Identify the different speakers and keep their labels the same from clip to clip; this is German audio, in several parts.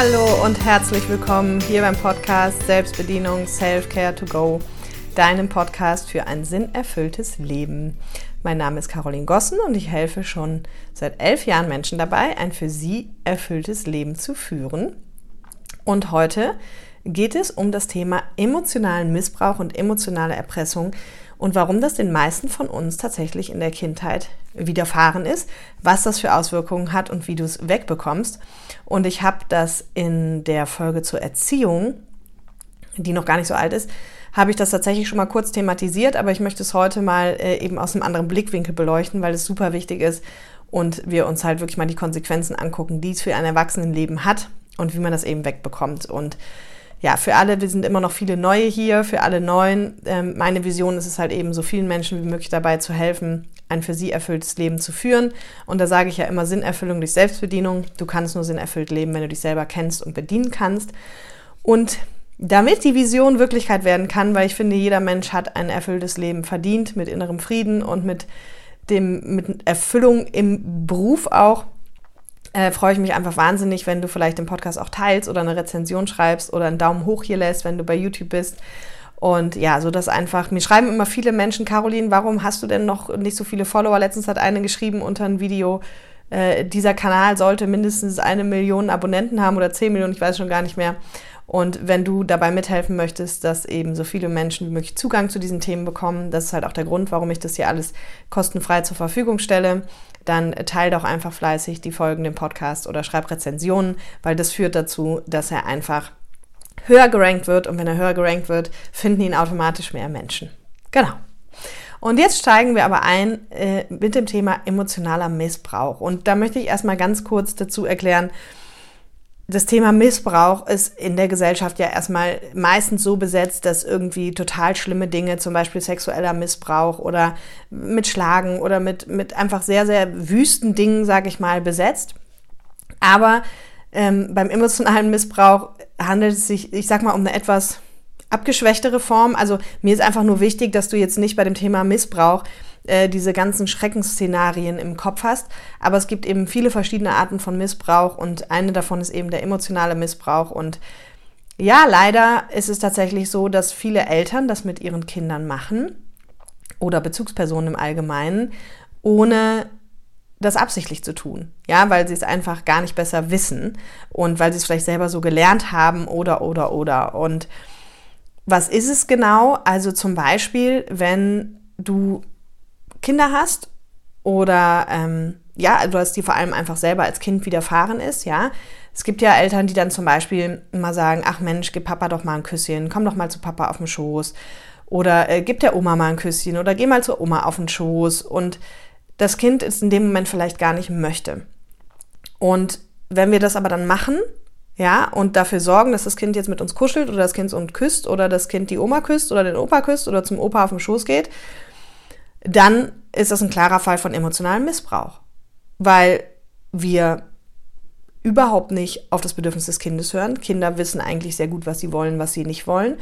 Speaker 1: Hallo und herzlich willkommen hier beim Podcast Selbstbedienung Self-Care to Go, deinem Podcast für ein sinnerfülltes Leben. Mein Name ist Caroline Gossen und ich helfe schon seit elf Jahren Menschen dabei, ein für sie erfülltes Leben zu führen. Und heute geht es um das Thema emotionalen Missbrauch und emotionale Erpressung und warum das den meisten von uns tatsächlich in der Kindheit widerfahren ist, was das für Auswirkungen hat und wie du es wegbekommst. Und ich habe das in der Folge zur Erziehung, die noch gar nicht so alt ist, habe ich das tatsächlich schon mal kurz thematisiert, aber ich möchte es heute mal äh, eben aus einem anderen Blickwinkel beleuchten, weil es super wichtig ist und wir uns halt wirklich mal die Konsequenzen angucken, die es für ein Erwachsenenleben hat und wie man das eben wegbekommt. Und ja, für alle, wir sind immer noch viele Neue hier, für alle Neuen. Ähm, meine Vision ist es halt eben, so vielen Menschen wie möglich dabei zu helfen, ein für sie erfülltes Leben zu führen. Und da sage ich ja immer Sinnerfüllung durch Selbstbedienung. Du kannst nur sinnerfüllt leben, wenn du dich selber kennst und bedienen kannst. Und damit die Vision Wirklichkeit werden kann, weil ich finde, jeder Mensch hat ein erfülltes Leben verdient mit innerem Frieden und mit dem, mit Erfüllung im Beruf auch, äh, freue ich mich einfach wahnsinnig, wenn du vielleicht den Podcast auch teilst oder eine Rezension schreibst oder einen Daumen hoch hier lässt, wenn du bei YouTube bist. Und ja, so dass einfach, mir schreiben immer viele Menschen, Caroline, warum hast du denn noch nicht so viele Follower? Letztens hat eine geschrieben unter ein Video, äh, dieser Kanal sollte mindestens eine Million Abonnenten haben oder zehn Millionen, ich weiß schon gar nicht mehr. Und wenn du dabei mithelfen möchtest, dass eben so viele Menschen wie möglich Zugang zu diesen Themen bekommen, das ist halt auch der Grund, warum ich das hier alles kostenfrei zur Verfügung stelle, dann teile doch einfach fleißig die Folgen im Podcast oder schreib Rezensionen, weil das führt dazu, dass er einfach höher gerankt wird und wenn er höher gerankt wird, finden ihn automatisch mehr Menschen. Genau. Und jetzt steigen wir aber ein äh, mit dem Thema emotionaler Missbrauch. Und da möchte ich erstmal ganz kurz dazu erklären, das Thema Missbrauch ist in der Gesellschaft ja erstmal meistens so besetzt, dass irgendwie total schlimme Dinge, zum Beispiel sexueller Missbrauch oder mit Schlagen oder mit, mit einfach sehr, sehr wüsten Dingen, sage ich mal, besetzt. Aber ähm, beim emotionalen Missbrauch handelt es sich, ich sag mal, um eine etwas abgeschwächtere Form. Also mir ist einfach nur wichtig, dass du jetzt nicht bei dem Thema Missbrauch äh, diese ganzen Schreckensszenarien im Kopf hast. Aber es gibt eben viele verschiedene Arten von Missbrauch und eine davon ist eben der emotionale Missbrauch. Und ja, leider ist es tatsächlich so, dass viele Eltern das mit ihren Kindern machen oder Bezugspersonen im Allgemeinen, ohne das absichtlich zu tun. Ja, weil sie es einfach gar nicht besser wissen und weil sie es vielleicht selber so gelernt haben oder, oder, oder. Und was ist es genau? Also zum Beispiel, wenn du Kinder hast oder ähm, ja, also dass die vor allem einfach selber als Kind widerfahren ist, ja. Es gibt ja Eltern, die dann zum Beispiel immer sagen, ach Mensch, gib Papa doch mal ein Küsschen, komm doch mal zu Papa auf den Schoß oder äh, gib der Oma mal ein Küsschen oder geh mal zur Oma auf den Schoß und das Kind ist in dem Moment vielleicht gar nicht möchte. Und wenn wir das aber dann machen, ja, und dafür sorgen, dass das Kind jetzt mit uns kuschelt oder das Kind uns küsst oder das Kind die Oma küsst oder den Opa küsst oder zum Opa auf den Schoß geht, dann ist das ein klarer Fall von emotionalem Missbrauch, weil wir überhaupt nicht auf das Bedürfnis des Kindes hören. Kinder wissen eigentlich sehr gut, was sie wollen, was sie nicht wollen.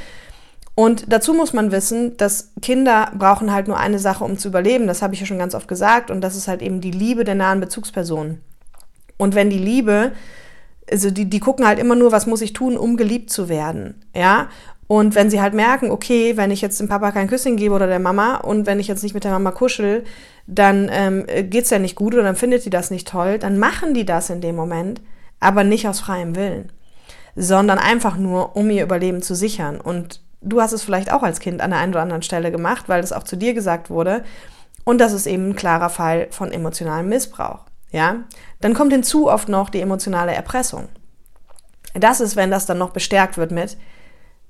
Speaker 1: Und dazu muss man wissen, dass Kinder brauchen halt nur eine Sache, um zu überleben. Das habe ich ja schon ganz oft gesagt. Und das ist halt eben die Liebe der nahen Bezugsperson. Und wenn die Liebe, also die, die gucken halt immer nur, was muss ich tun, um geliebt zu werden. Ja. Und wenn sie halt merken, okay, wenn ich jetzt dem Papa kein Küsschen gebe oder der Mama und wenn ich jetzt nicht mit der Mama kuschel, dann ähm, geht's ja nicht gut oder dann findet die das nicht toll, dann machen die das in dem Moment, aber nicht aus freiem Willen, sondern einfach nur, um ihr Überleben zu sichern. Und du hast es vielleicht auch als Kind an der einen oder anderen Stelle gemacht, weil es auch zu dir gesagt wurde. Und das ist eben ein klarer Fall von emotionalem Missbrauch. Ja, dann kommt hinzu oft noch die emotionale Erpressung. Das ist, wenn das dann noch bestärkt wird mit,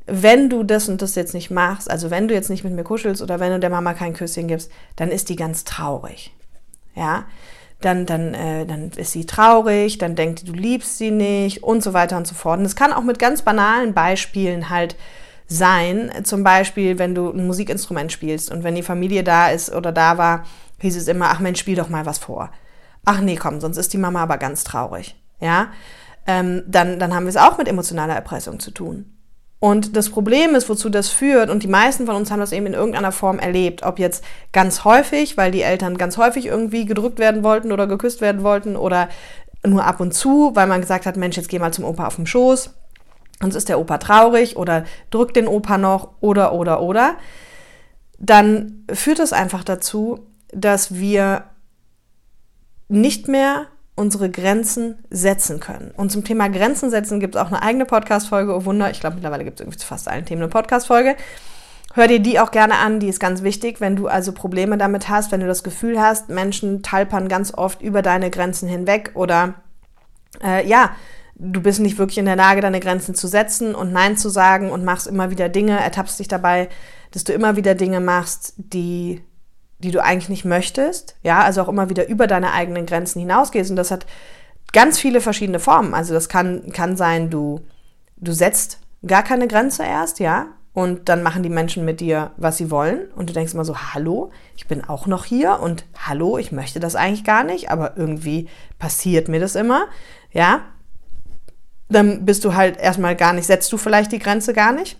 Speaker 1: wenn du das und das jetzt nicht machst, also wenn du jetzt nicht mit mir kuschelst oder wenn du der Mama kein Küsschen gibst, dann ist die ganz traurig. Ja, dann, dann, äh, dann ist sie traurig, dann denkt die, du liebst sie nicht und so weiter und so fort. Und es kann auch mit ganz banalen Beispielen halt sein. Zum Beispiel, wenn du ein Musikinstrument spielst und wenn die Familie da ist oder da war, hieß es immer, ach Mensch, spiel doch mal was vor. Ach nee, komm, sonst ist die Mama aber ganz traurig. Ja, ähm, dann, dann haben wir es auch mit emotionaler Erpressung zu tun. Und das Problem ist, wozu das führt, und die meisten von uns haben das eben in irgendeiner Form erlebt, ob jetzt ganz häufig, weil die Eltern ganz häufig irgendwie gedrückt werden wollten oder geküsst werden wollten oder nur ab und zu, weil man gesagt hat, Mensch, jetzt geh mal zum Opa auf den Schoß, sonst ist der Opa traurig oder drückt den Opa noch oder, oder, oder, dann führt das einfach dazu, dass wir nicht mehr unsere Grenzen setzen können. Und zum Thema Grenzen setzen gibt es auch eine eigene Podcast-Folge. Oh Wunder, ich glaube, mittlerweile gibt es irgendwie zu fast allen Themen eine Podcast-Folge. Hör dir die auch gerne an, die ist ganz wichtig, wenn du also Probleme damit hast, wenn du das Gefühl hast, Menschen talpern ganz oft über deine Grenzen hinweg oder äh, ja, du bist nicht wirklich in der Lage, deine Grenzen zu setzen und Nein zu sagen und machst immer wieder Dinge, ertappst dich dabei, dass du immer wieder Dinge machst, die die du eigentlich nicht möchtest, ja, also auch immer wieder über deine eigenen Grenzen hinausgehst und das hat ganz viele verschiedene Formen. Also das kann, kann sein, du, du setzt gar keine Grenze erst, ja, und dann machen die Menschen mit dir, was sie wollen und du denkst immer so, hallo, ich bin auch noch hier und hallo, ich möchte das eigentlich gar nicht, aber irgendwie passiert mir das immer, ja. Dann bist du halt erstmal gar nicht, setzt du vielleicht die Grenze gar nicht.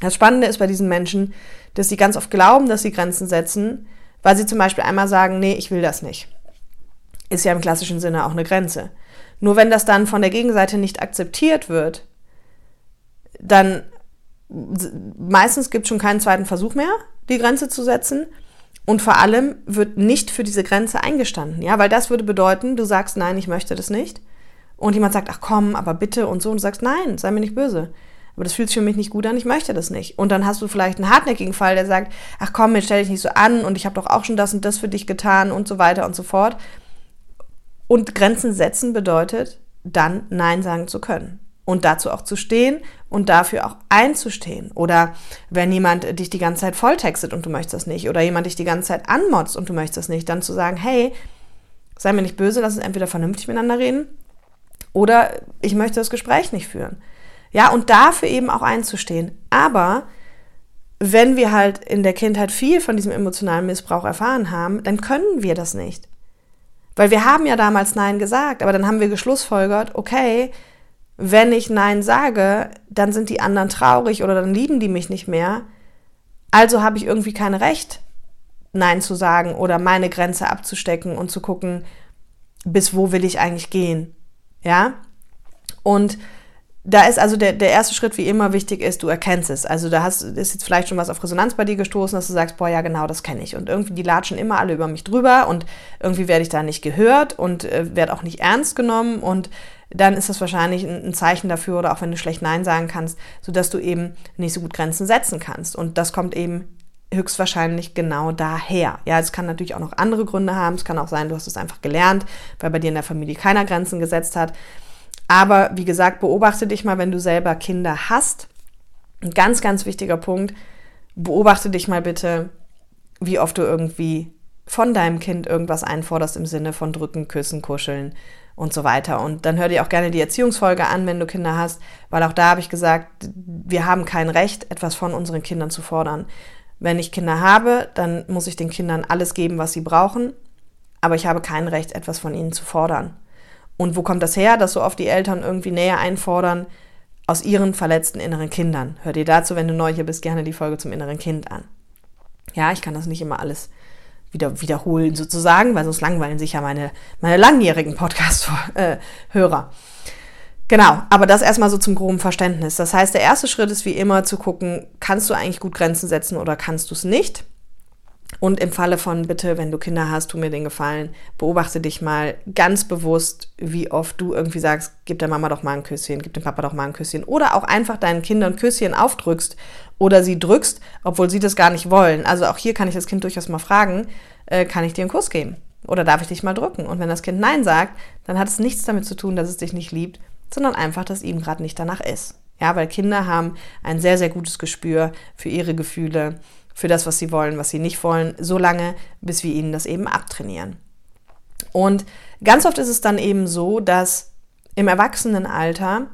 Speaker 1: Das Spannende ist bei diesen Menschen, dass sie ganz oft glauben, dass sie Grenzen setzen, weil sie zum Beispiel einmal sagen, nee, ich will das nicht. Ist ja im klassischen Sinne auch eine Grenze. Nur wenn das dann von der Gegenseite nicht akzeptiert wird, dann meistens gibt es schon keinen zweiten Versuch mehr, die Grenze zu setzen. Und vor allem wird nicht für diese Grenze eingestanden, ja, weil das würde bedeuten, du sagst, nein, ich möchte das nicht. Und jemand sagt, ach komm, aber bitte und so, und du sagst, nein, sei mir nicht böse aber das fühlt sich für mich nicht gut an, ich möchte das nicht. Und dann hast du vielleicht einen hartnäckigen Fall, der sagt, ach komm, jetzt stell dich nicht so an und ich habe doch auch schon das und das für dich getan und so weiter und so fort. Und Grenzen setzen bedeutet, dann Nein sagen zu können. Und dazu auch zu stehen und dafür auch einzustehen. Oder wenn jemand dich die ganze Zeit volltextet und du möchtest das nicht. Oder jemand dich die ganze Zeit anmotzt und du möchtest das nicht. Dann zu sagen, hey, sei mir nicht böse, lass uns entweder vernünftig miteinander reden. Oder ich möchte das Gespräch nicht führen. Ja, und dafür eben auch einzustehen. Aber wenn wir halt in der Kindheit viel von diesem emotionalen Missbrauch erfahren haben, dann können wir das nicht. Weil wir haben ja damals Nein gesagt, aber dann haben wir geschlussfolgert, okay, wenn ich Nein sage, dann sind die anderen traurig oder dann lieben die mich nicht mehr. Also habe ich irgendwie kein Recht, Nein zu sagen oder meine Grenze abzustecken und zu gucken, bis wo will ich eigentlich gehen. Ja? Und da ist also der, der erste Schritt wie immer wichtig ist, du erkennst es. Also da hast, ist jetzt vielleicht schon was auf Resonanz bei dir gestoßen, dass du sagst, boah, ja genau, das kenne ich. Und irgendwie, die latschen immer alle über mich drüber und irgendwie werde ich da nicht gehört und äh, werde auch nicht ernst genommen und dann ist das wahrscheinlich ein, ein, Zeichen dafür oder auch wenn du schlecht Nein sagen kannst, sodass du eben nicht so gut Grenzen setzen kannst. Und das kommt eben höchstwahrscheinlich genau daher. Ja, es kann natürlich auch noch andere Gründe haben. Es kann auch sein, du hast es einfach gelernt, weil bei dir in der Familie keiner Grenzen gesetzt hat. Aber wie gesagt, beobachte dich mal, wenn du selber Kinder hast. Ein ganz, ganz wichtiger Punkt, beobachte dich mal bitte, wie oft du irgendwie von deinem Kind irgendwas einforderst im Sinne von drücken, küssen, kuscheln und so weiter. Und dann hör dir auch gerne die Erziehungsfolge an, wenn du Kinder hast, weil auch da habe ich gesagt, wir haben kein Recht, etwas von unseren Kindern zu fordern. Wenn ich Kinder habe, dann muss ich den Kindern alles geben, was sie brauchen, aber ich habe kein Recht, etwas von ihnen zu fordern. Und wo kommt das her, dass so oft die Eltern irgendwie näher einfordern aus ihren verletzten inneren Kindern? Hör dir dazu, wenn du neu hier bist, gerne die Folge zum inneren Kind an. Ja, ich kann das nicht immer alles wieder wiederholen sozusagen, weil sonst langweilen sich ja meine, meine langjährigen Podcast-Hörer. Genau, aber das erstmal so zum groben Verständnis. Das heißt, der erste Schritt ist wie immer zu gucken, kannst du eigentlich gut Grenzen setzen oder kannst du es nicht? Und im Falle von bitte, wenn du Kinder hast, tu mir den Gefallen, beobachte dich mal ganz bewusst, wie oft du irgendwie sagst, gib der Mama doch mal ein Küsschen, gib dem Papa doch mal ein Küsschen. Oder auch einfach deinen Kindern Küsschen aufdrückst oder sie drückst, obwohl sie das gar nicht wollen. Also auch hier kann ich das Kind durchaus mal fragen, äh, kann ich dir einen Kuss geben? Oder darf ich dich mal drücken? Und wenn das Kind Nein sagt, dann hat es nichts damit zu tun, dass es dich nicht liebt, sondern einfach, dass ihm gerade nicht danach ist. Ja, weil Kinder haben ein sehr, sehr gutes Gespür für ihre Gefühle für das, was sie wollen, was sie nicht wollen, so lange, bis wir ihnen das eben abtrainieren. Und ganz oft ist es dann eben so, dass im Erwachsenenalter,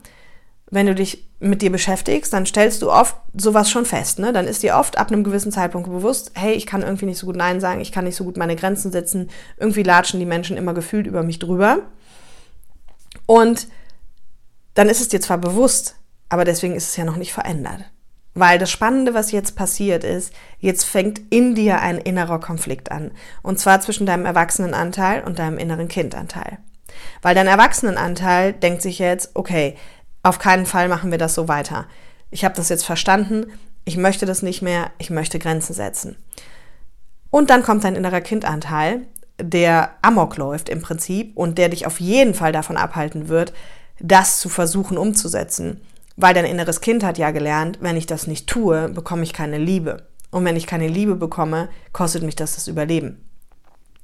Speaker 1: wenn du dich mit dir beschäftigst, dann stellst du oft sowas schon fest. Ne? Dann ist dir oft ab einem gewissen Zeitpunkt bewusst, hey, ich kann irgendwie nicht so gut Nein sagen, ich kann nicht so gut meine Grenzen setzen, irgendwie latschen die Menschen immer gefühlt über mich drüber. Und dann ist es dir zwar bewusst, aber deswegen ist es ja noch nicht verändert. Weil das Spannende, was jetzt passiert ist, jetzt fängt in dir ein innerer Konflikt an. Und zwar zwischen deinem Erwachsenenanteil und deinem inneren Kindanteil. Weil dein Erwachsenenanteil denkt sich jetzt, okay, auf keinen Fall machen wir das so weiter. Ich habe das jetzt verstanden, ich möchte das nicht mehr, ich möchte Grenzen setzen. Und dann kommt dein innerer Kindanteil, der amok läuft im Prinzip und der dich auf jeden Fall davon abhalten wird, das zu versuchen umzusetzen. Weil dein inneres Kind hat ja gelernt, wenn ich das nicht tue, bekomme ich keine Liebe. Und wenn ich keine Liebe bekomme, kostet mich das das Überleben.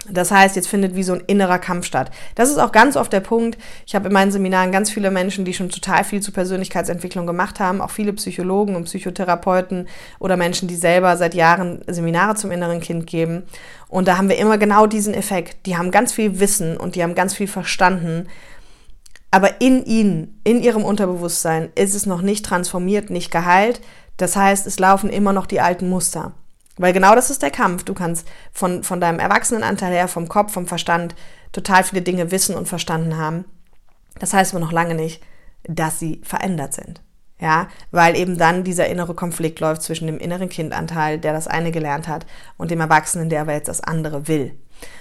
Speaker 1: Das heißt, jetzt findet wie so ein innerer Kampf statt. Das ist auch ganz oft der Punkt. Ich habe in meinen Seminaren ganz viele Menschen, die schon total viel zu Persönlichkeitsentwicklung gemacht haben, auch viele Psychologen und Psychotherapeuten oder Menschen, die selber seit Jahren Seminare zum inneren Kind geben. Und da haben wir immer genau diesen Effekt. Die haben ganz viel Wissen und die haben ganz viel verstanden. Aber in ihnen, in ihrem Unterbewusstsein ist es noch nicht transformiert, nicht geheilt. Das heißt, es laufen immer noch die alten Muster. Weil genau das ist der Kampf. Du kannst von, von deinem Erwachsenenanteil her, vom Kopf, vom Verstand, total viele Dinge wissen und verstanden haben. Das heißt aber noch lange nicht, dass sie verändert sind. Ja, weil eben dann dieser innere Konflikt läuft zwischen dem inneren Kindanteil, der das eine gelernt hat, und dem Erwachsenen, der aber jetzt das andere will.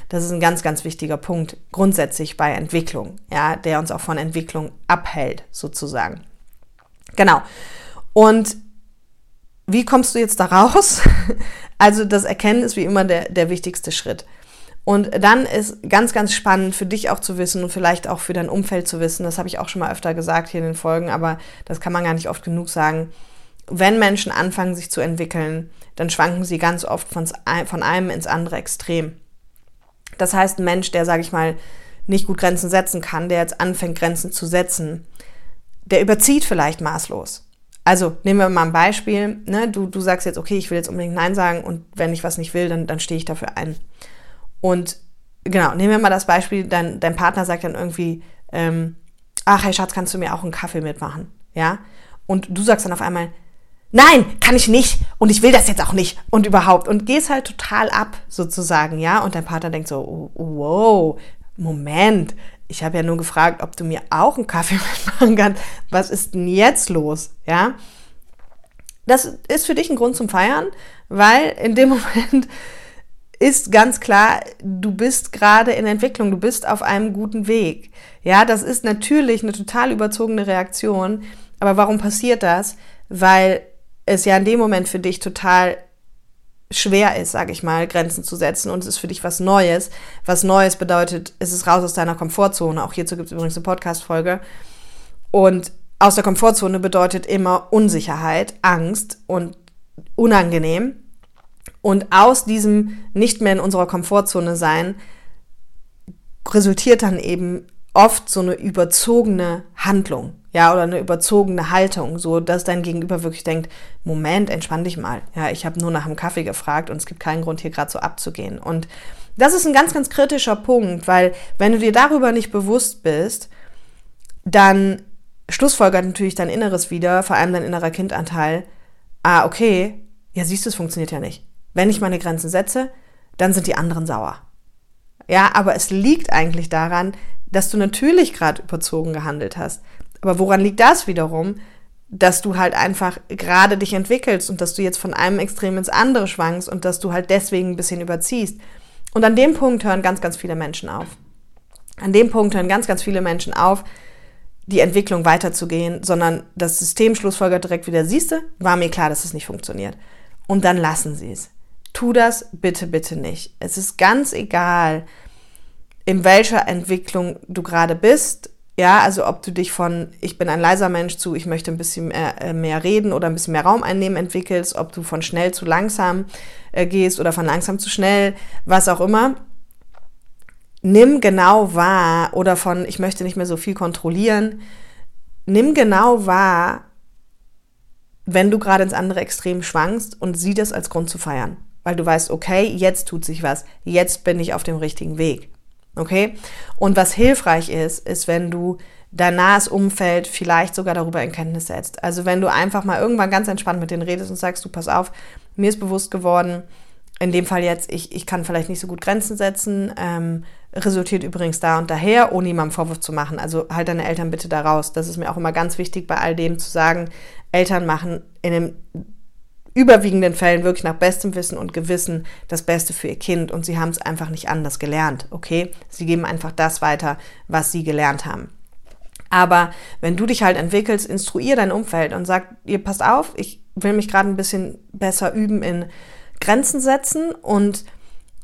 Speaker 1: Das ist ein ganz, ganz wichtiger Punkt grundsätzlich bei Entwicklung, ja, der uns auch von Entwicklung abhält, sozusagen. Genau. Und wie kommst du jetzt da raus? Also das Erkennen ist wie immer der, der wichtigste Schritt. Und dann ist ganz, ganz spannend für dich auch zu wissen und vielleicht auch für dein Umfeld zu wissen, das habe ich auch schon mal öfter gesagt hier in den Folgen, aber das kann man gar nicht oft genug sagen. Wenn Menschen anfangen, sich zu entwickeln, dann schwanken sie ganz oft von, von einem ins andere Extrem. Das heißt, ein Mensch, der, sage ich mal, nicht gut Grenzen setzen kann, der jetzt anfängt, Grenzen zu setzen, der überzieht vielleicht maßlos. Also nehmen wir mal ein Beispiel. Ne? Du, du sagst jetzt, okay, ich will jetzt unbedingt Nein sagen und wenn ich was nicht will, dann, dann stehe ich dafür ein. Und genau, nehmen wir mal das Beispiel, dein, dein Partner sagt dann irgendwie, ähm, ach hey Schatz, kannst du mir auch einen Kaffee mitmachen? Ja? Und du sagst dann auf einmal, nein, kann ich nicht und ich will das jetzt auch nicht und überhaupt und gehst halt total ab sozusagen, ja? Und dein Partner denkt so, wow, Moment, ich habe ja nur gefragt, ob du mir auch einen Kaffee mitmachen kannst. Was ist denn jetzt los? Ja. Das ist für dich ein Grund zum Feiern, weil in dem Moment ist ganz klar, du bist gerade in Entwicklung, du bist auf einem guten Weg. Ja, das ist natürlich eine total überzogene Reaktion. Aber warum passiert das? Weil es ja in dem Moment für dich total schwer ist, sage ich mal, Grenzen zu setzen und es ist für dich was Neues. Was Neues bedeutet, es ist raus aus deiner Komfortzone. Auch hierzu gibt es übrigens eine Podcast-Folge. Und aus der Komfortzone bedeutet immer Unsicherheit, Angst und unangenehm. Und aus diesem nicht mehr in unserer Komfortzone sein resultiert dann eben oft so eine überzogene Handlung ja, oder eine überzogene Haltung, so dass dein Gegenüber wirklich denkt, Moment, entspann dich mal. Ja, ich habe nur nach einem Kaffee gefragt und es gibt keinen Grund hier gerade so abzugehen. Und das ist ein ganz, ganz kritischer Punkt, weil wenn du dir darüber nicht bewusst bist, dann schlussfolgert natürlich dein Inneres wieder, vor allem dein innerer Kindanteil, ah, okay, ja, siehst du, es funktioniert ja nicht. Wenn ich meine Grenzen setze, dann sind die anderen sauer. Ja, aber es liegt eigentlich daran, dass du natürlich gerade überzogen gehandelt hast. Aber woran liegt das wiederum? Dass du halt einfach gerade dich entwickelst und dass du jetzt von einem Extrem ins andere schwankst und dass du halt deswegen ein bisschen überziehst. Und an dem Punkt hören ganz, ganz viele Menschen auf. An dem Punkt hören ganz, ganz viele Menschen auf, die Entwicklung weiterzugehen, sondern das System schlussfolgert direkt wieder, siehste, war mir klar, dass es nicht funktioniert. Und dann lassen sie es. Tu das bitte, bitte nicht. Es ist ganz egal, in welcher Entwicklung du gerade bist, ja, also ob du dich von ich bin ein leiser Mensch zu ich möchte ein bisschen mehr, äh, mehr reden oder ein bisschen mehr Raum einnehmen entwickelst, ob du von schnell zu langsam äh, gehst oder von langsam zu schnell, was auch immer. Nimm genau wahr oder von ich möchte nicht mehr so viel kontrollieren. Nimm genau wahr, wenn du gerade ins andere Extrem schwankst und sieh das als Grund zu feiern, weil du weißt, okay, jetzt tut sich was, jetzt bin ich auf dem richtigen Weg. Okay? Und was hilfreich ist, ist, wenn du dein nahes Umfeld vielleicht sogar darüber in Kenntnis setzt. Also wenn du einfach mal irgendwann ganz entspannt mit denen redest und sagst, du pass auf, mir ist bewusst geworden, in dem Fall jetzt, ich, ich kann vielleicht nicht so gut Grenzen setzen, ähm, resultiert übrigens da und daher, ohne jemandem Vorwurf zu machen. Also halt deine Eltern bitte da raus. Das ist mir auch immer ganz wichtig, bei all dem zu sagen, Eltern machen in einem überwiegenden Fällen wirklich nach bestem Wissen und Gewissen das Beste für ihr Kind und sie haben es einfach nicht anders gelernt, okay? Sie geben einfach das weiter, was sie gelernt haben. Aber wenn du dich halt entwickelst, instruier dein Umfeld und sag, ihr passt auf, ich will mich gerade ein bisschen besser üben in Grenzen setzen und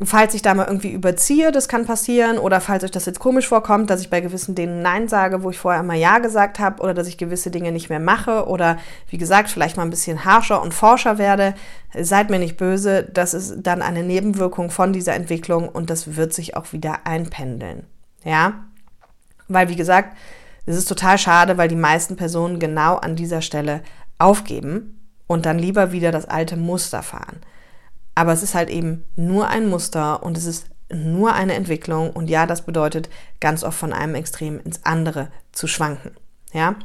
Speaker 1: falls ich da mal irgendwie überziehe, das kann passieren, oder falls euch das jetzt komisch vorkommt, dass ich bei gewissen Dingen Nein sage, wo ich vorher immer Ja gesagt habe, oder dass ich gewisse Dinge nicht mehr mache, oder wie gesagt, vielleicht mal ein bisschen harscher und forscher werde, seid mir nicht böse, das ist dann eine Nebenwirkung von dieser Entwicklung und das wird sich auch wieder einpendeln. Ja? Weil, wie gesagt, es ist total schade, weil die meisten Personen genau an dieser Stelle aufgeben und dann lieber wieder das alte Muster fahren. Aber es ist halt eben nur ein Muster und es ist nur eine Entwicklung und ja, das bedeutet ganz oft von einem Extrem ins andere zu schwanken. Ja?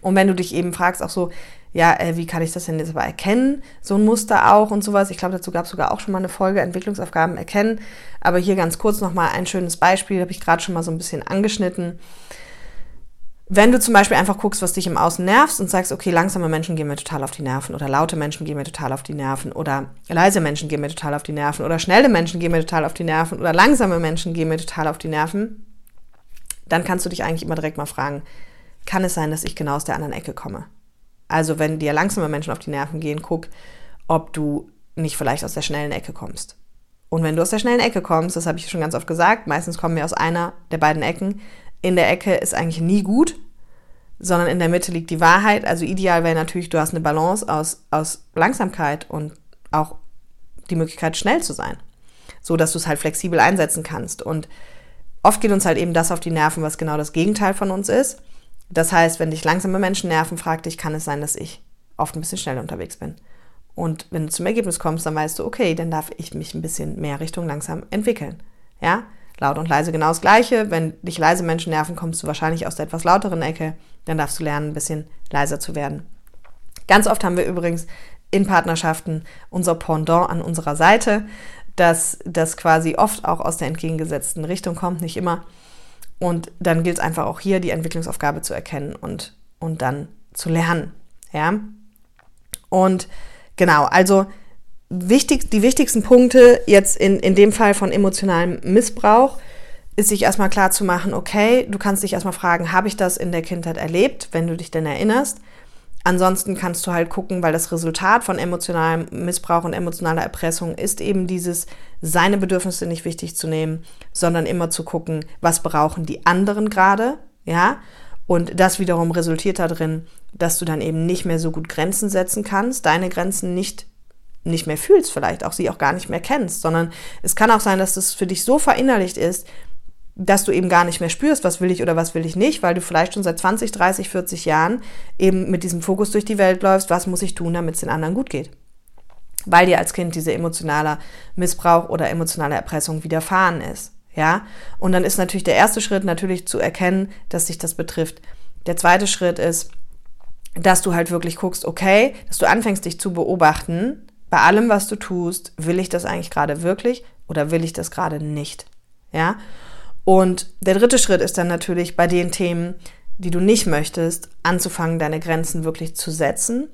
Speaker 1: Und wenn du dich eben fragst, auch so, ja, äh, wie kann ich das denn jetzt aber erkennen? So ein Muster auch und sowas. Ich glaube, dazu gab es sogar auch schon mal eine Folge Entwicklungsaufgaben erkennen. Aber hier ganz kurz nochmal ein schönes Beispiel, habe ich gerade schon mal so ein bisschen angeschnitten. Wenn du zum Beispiel einfach guckst, was dich im Außen nervt und sagst, okay, langsame Menschen gehen mir total auf die Nerven oder laute Menschen gehen mir total auf die Nerven oder leise Menschen gehen mir total auf die Nerven oder schnelle Menschen gehen mir total auf die Nerven oder langsame Menschen gehen mir total auf die Nerven, dann kannst du dich eigentlich immer direkt mal fragen, kann es sein, dass ich genau aus der anderen Ecke komme? Also wenn dir langsame Menschen auf die Nerven gehen, guck, ob du nicht vielleicht aus der schnellen Ecke kommst. Und wenn du aus der schnellen Ecke kommst, das habe ich schon ganz oft gesagt, meistens kommen wir aus einer der beiden Ecken, in der Ecke ist eigentlich nie gut, sondern in der Mitte liegt die Wahrheit. Also ideal wäre natürlich, du hast eine Balance aus, aus Langsamkeit und auch die Möglichkeit, schnell zu sein. So dass du es halt flexibel einsetzen kannst. Und oft geht uns halt eben das auf die Nerven, was genau das Gegenteil von uns ist. Das heißt, wenn dich langsame Menschen nerven, frag dich, kann es sein, dass ich oft ein bisschen schnell unterwegs bin? Und wenn du zum Ergebnis kommst, dann weißt du, okay, dann darf ich mich ein bisschen mehr Richtung langsam entwickeln. Ja? Laut und leise genau das Gleiche. Wenn dich leise Menschen nerven, kommst du wahrscheinlich aus der etwas lauteren Ecke. Dann darfst du lernen, ein bisschen leiser zu werden. Ganz oft haben wir übrigens in Partnerschaften unser Pendant an unserer Seite, dass das quasi oft auch aus der entgegengesetzten Richtung kommt, nicht immer. Und dann gilt es einfach auch hier, die Entwicklungsaufgabe zu erkennen und, und dann zu lernen. Ja? Und genau, also wichtig, die wichtigsten Punkte jetzt in, in dem Fall von emotionalem Missbrauch ist sich erstmal klar zu machen, okay, du kannst dich erstmal fragen, habe ich das in der Kindheit erlebt, wenn du dich denn erinnerst? Ansonsten kannst du halt gucken, weil das Resultat von emotionalem Missbrauch und emotionaler Erpressung ist eben dieses, seine Bedürfnisse nicht wichtig zu nehmen, sondern immer zu gucken, was brauchen die anderen gerade, ja? Und das wiederum resultiert darin, dass du dann eben nicht mehr so gut Grenzen setzen kannst, deine Grenzen nicht nicht mehr fühlst, vielleicht auch sie auch gar nicht mehr kennst, sondern es kann auch sein, dass das für dich so verinnerlicht ist, dass du eben gar nicht mehr spürst, was will ich oder was will ich nicht, weil du vielleicht schon seit 20, 30, 40 Jahren eben mit diesem Fokus durch die Welt läufst, was muss ich tun, damit es den anderen gut geht. Weil dir als Kind diese emotionale Missbrauch oder emotionale Erpressung widerfahren ist. Ja? Und dann ist natürlich der erste Schritt natürlich zu erkennen, dass sich das betrifft. Der zweite Schritt ist, dass du halt wirklich guckst, okay, dass du anfängst, dich zu beobachten, bei allem, was du tust, will ich das eigentlich gerade wirklich oder will ich das gerade nicht? Ja? Und der dritte Schritt ist dann natürlich bei den Themen, die du nicht möchtest, anzufangen, deine Grenzen wirklich zu setzen.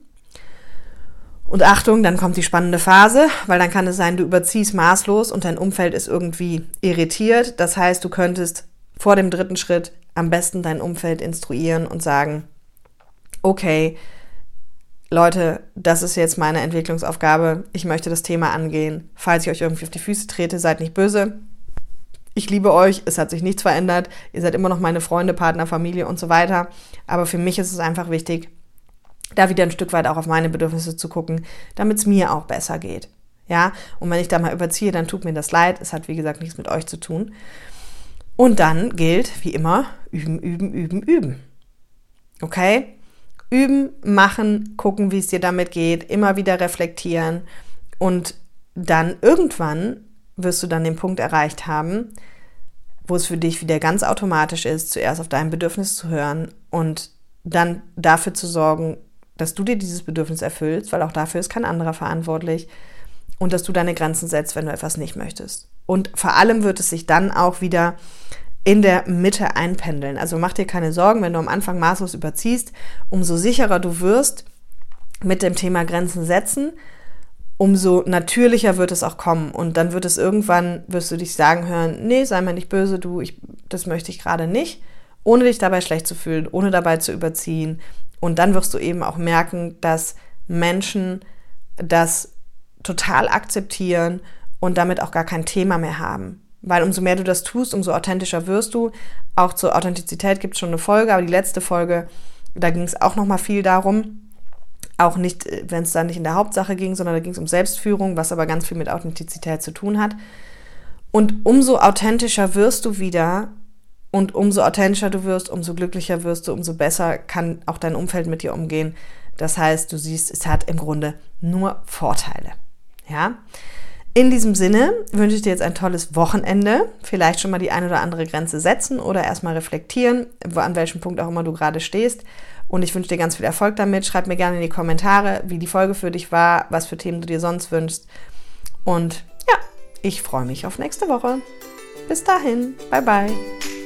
Speaker 1: Und Achtung, dann kommt die spannende Phase, weil dann kann es sein, du überziehst maßlos und dein Umfeld ist irgendwie irritiert. Das heißt, du könntest vor dem dritten Schritt am besten dein Umfeld instruieren und sagen, okay, Leute, das ist jetzt meine Entwicklungsaufgabe. Ich möchte das Thema angehen. Falls ich euch irgendwie auf die Füße trete, seid nicht böse. Ich liebe euch, es hat sich nichts verändert. Ihr seid immer noch meine Freunde, Partner, Familie und so weiter. Aber für mich ist es einfach wichtig, da wieder ein Stück weit auch auf meine Bedürfnisse zu gucken, damit es mir auch besser geht. Ja, und wenn ich da mal überziehe, dann tut mir das leid. Es hat, wie gesagt, nichts mit euch zu tun. Und dann gilt, wie immer, üben, üben, üben, üben. Okay? Üben, machen, gucken, wie es dir damit geht, immer wieder reflektieren und dann irgendwann wirst du dann den Punkt erreicht haben, wo es für dich wieder ganz automatisch ist, zuerst auf dein Bedürfnis zu hören und dann dafür zu sorgen, dass du dir dieses Bedürfnis erfüllst, weil auch dafür ist kein anderer verantwortlich und dass du deine Grenzen setzt, wenn du etwas nicht möchtest. Und vor allem wird es sich dann auch wieder in der Mitte einpendeln. Also mach dir keine Sorgen, wenn du am Anfang maßlos überziehst, umso sicherer du wirst, mit dem Thema Grenzen setzen, umso natürlicher wird es auch kommen. Und dann wird es irgendwann, wirst du dich sagen hören, nee, sei mir nicht böse, du, ich, das möchte ich gerade nicht, ohne dich dabei schlecht zu fühlen, ohne dabei zu überziehen. Und dann wirst du eben auch merken, dass Menschen das total akzeptieren und damit auch gar kein Thema mehr haben. Weil umso mehr du das tust, umso authentischer wirst du. Auch zur Authentizität gibt es schon eine Folge, aber die letzte Folge, da ging es auch nochmal viel darum. Auch nicht, wenn es da nicht in der Hauptsache ging, sondern da ging es um Selbstführung, was aber ganz viel mit Authentizität zu tun hat. Und umso authentischer wirst du wieder und umso authentischer du wirst, umso glücklicher wirst du, umso besser kann auch dein Umfeld mit dir umgehen. Das heißt, du siehst, es hat im Grunde nur Vorteile. Ja? In diesem Sinne wünsche ich dir jetzt ein tolles Wochenende. Vielleicht schon mal die eine oder andere Grenze setzen oder erstmal reflektieren, an welchem Punkt auch immer du gerade stehst. Und ich wünsche dir ganz viel Erfolg damit. Schreib mir gerne in die Kommentare, wie die Folge für dich war, was für Themen du dir sonst wünschst. Und ja, ich freue mich auf nächste Woche. Bis dahin. Bye bye.